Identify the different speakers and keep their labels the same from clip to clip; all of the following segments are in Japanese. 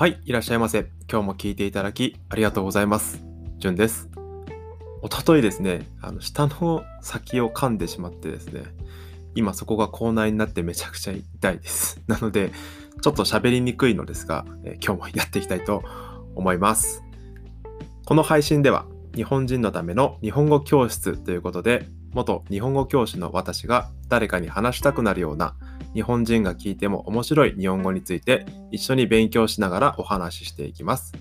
Speaker 1: はい、いらっしゃいませ。今日も聞いていただきありがとうございます。じゅんです。おとといですね、あの下の先を噛んでしまってですね、今そこが口内になってめちゃくちゃ痛いです。なので、ちょっと喋りにくいのですが、えー、今日もやっていきたいと思います。この配信では、日本人のための日本語教室ということで、元日本語教師の私が誰かに話したくなるような日本人が聞いても面白い日本語について一緒に勉強しながらお話ししていきます。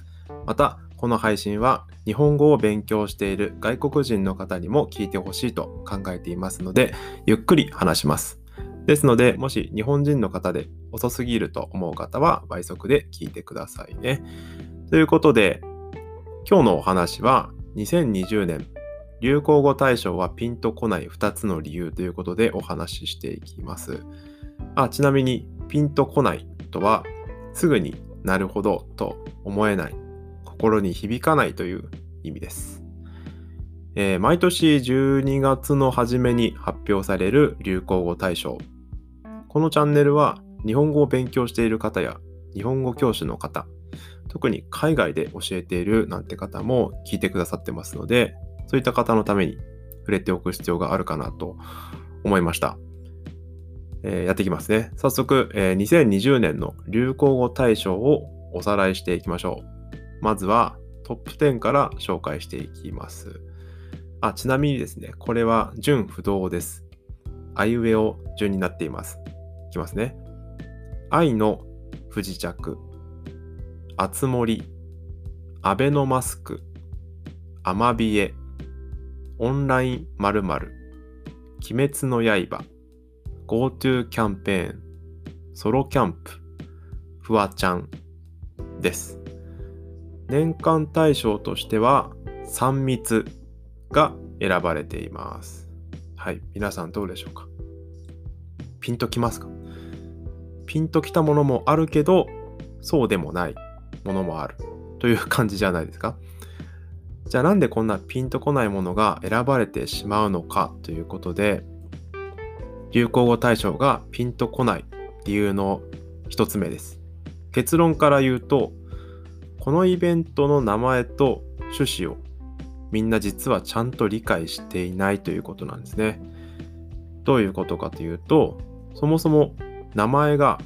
Speaker 1: また、この配信は日本語を勉強している外国人の方にも聞いてほしいと考えていますので、ゆっくり話します。ですので、もし日本人の方で遅すぎると思う方は倍速で聞いてくださいね。ということで、今日のお話は2020年流行語大賞はピンとこない2つの理由ということでお話ししていきます。あちなみに、ピンとこないとは、すぐになるほどと思えない、心に響かないという意味です。えー、毎年12月の初めに発表される流行語大賞。このチャンネルは日本語を勉強している方や日本語教師の方、特に海外で教えているなんて方も聞いてくださってますので、そういった方のために触れておく必要があるかなと思いました。えー、やっていきますね。早速、えー、2020年の流行語大賞をおさらいしていきましょう。まずはトップ10から紹介していきます。あ、ちなみにですね、これは純不動です。あいうえお順になっています。いきますね。愛の不時着、あつ森、アベノマスク、アマビエ、オンライン〇〇、鬼滅の刃、GoTo キャンペーン、ソロキャンプ、フワちゃんです。年間大賞としては3密が選ばれています。はい、皆さんどうでしょうか？ピンときますか？ピンときたものもあるけど、そうでもないものもあるという感じじゃないですか？じゃあなんでこんなピンとこないものが選ばれてしまうのかということで、流行語大賞がピンとこない理由の一つ目です。結論から言うと、このイベントの名前と趣旨をみんな実はちゃんと理解していないということなんですね。どういうことかというと、そもそも名前が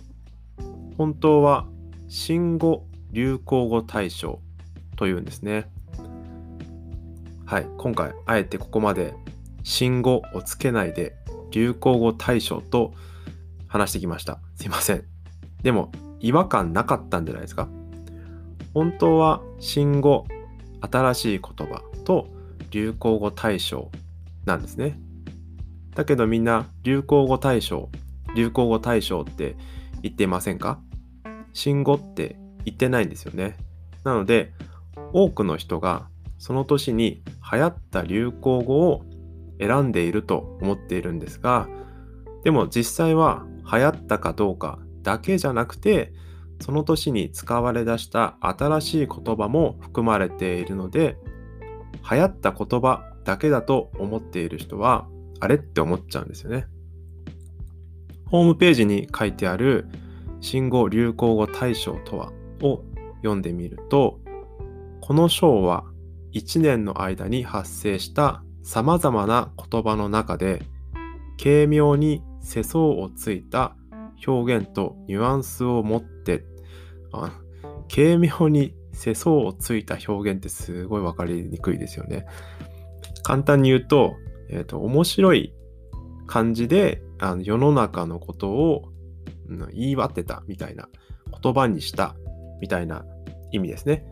Speaker 1: 本当は新語・流行語大賞というんですね。はい、今回あえてここまで新語をつけないで流行語大賞と話してきました。すいません。でも、違和感なかったんじゃないですか本当は新語、新しい言葉と流行語大賞なんですね。だけどみんな流行語大賞、流行語大賞って言っていませんか？新語って言ってないんですよね。なので、多くの人がその年に流行った流行語を選んでいると思っているんですがでも実際は流行ったかどうかだけじゃなくてその年に使われ出した新しい言葉も含まれているので流行った言葉だけだと思っている人はあれって思っちゃうんですよね。ホームページに書いてある新語・流行語大賞とはを読んでみるとこの賞は1年の間に発生した様々な言葉の中で軽妙に世相をついた表現とニュアンスを持ってあ軽妙に世相をついた表現ってすごい分かりにくいですよね。簡単に言うと、えーと、面白い感じであの世の中のことを、うん、言い当てたみたいな言葉にしたみたいな意味ですね。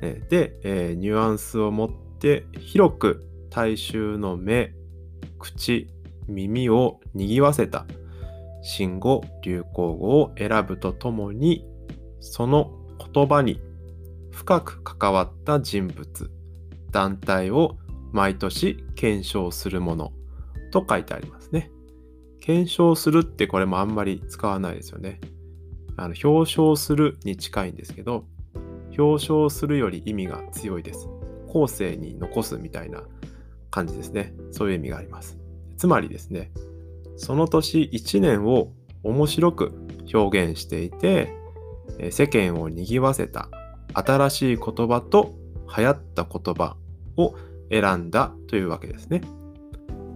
Speaker 1: で、えー、ニュアンスを持って広く大衆の目、口、耳を賑わせた新語・流行語を選ぶとともに、その言葉に深く関わった人物、団体を毎年検証するものと書いてありますね。検証するってこれもあんまり使わないですよね。あの表彰するに近いんですけど、表彰するより意味が強いです。後世に残すみたいな感じですね。そういう意味があります。つまりですね、その年1年を面白く表現していて、世間を賑わせた新しい言葉と流行った言葉を選んだというわけですね。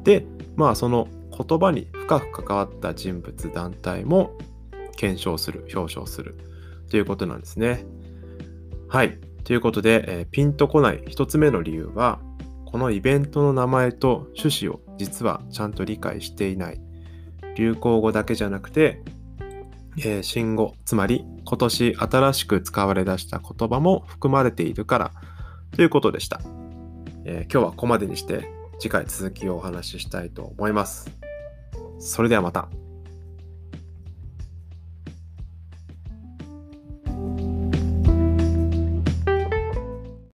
Speaker 1: で、まあその言葉に深く関わった人物団体も検証する、表彰するということなんですね。はい。ということで、えー、ピンとこない一つ目の理由は、このイベントの名前と趣旨を実はちゃんと理解していない。流行語だけじゃなくて、えー、新語、つまり今年新しく使われ出した言葉も含まれているからということでした。えー、今日はここまでにして次回続きをお話ししたいと思います。それではまた。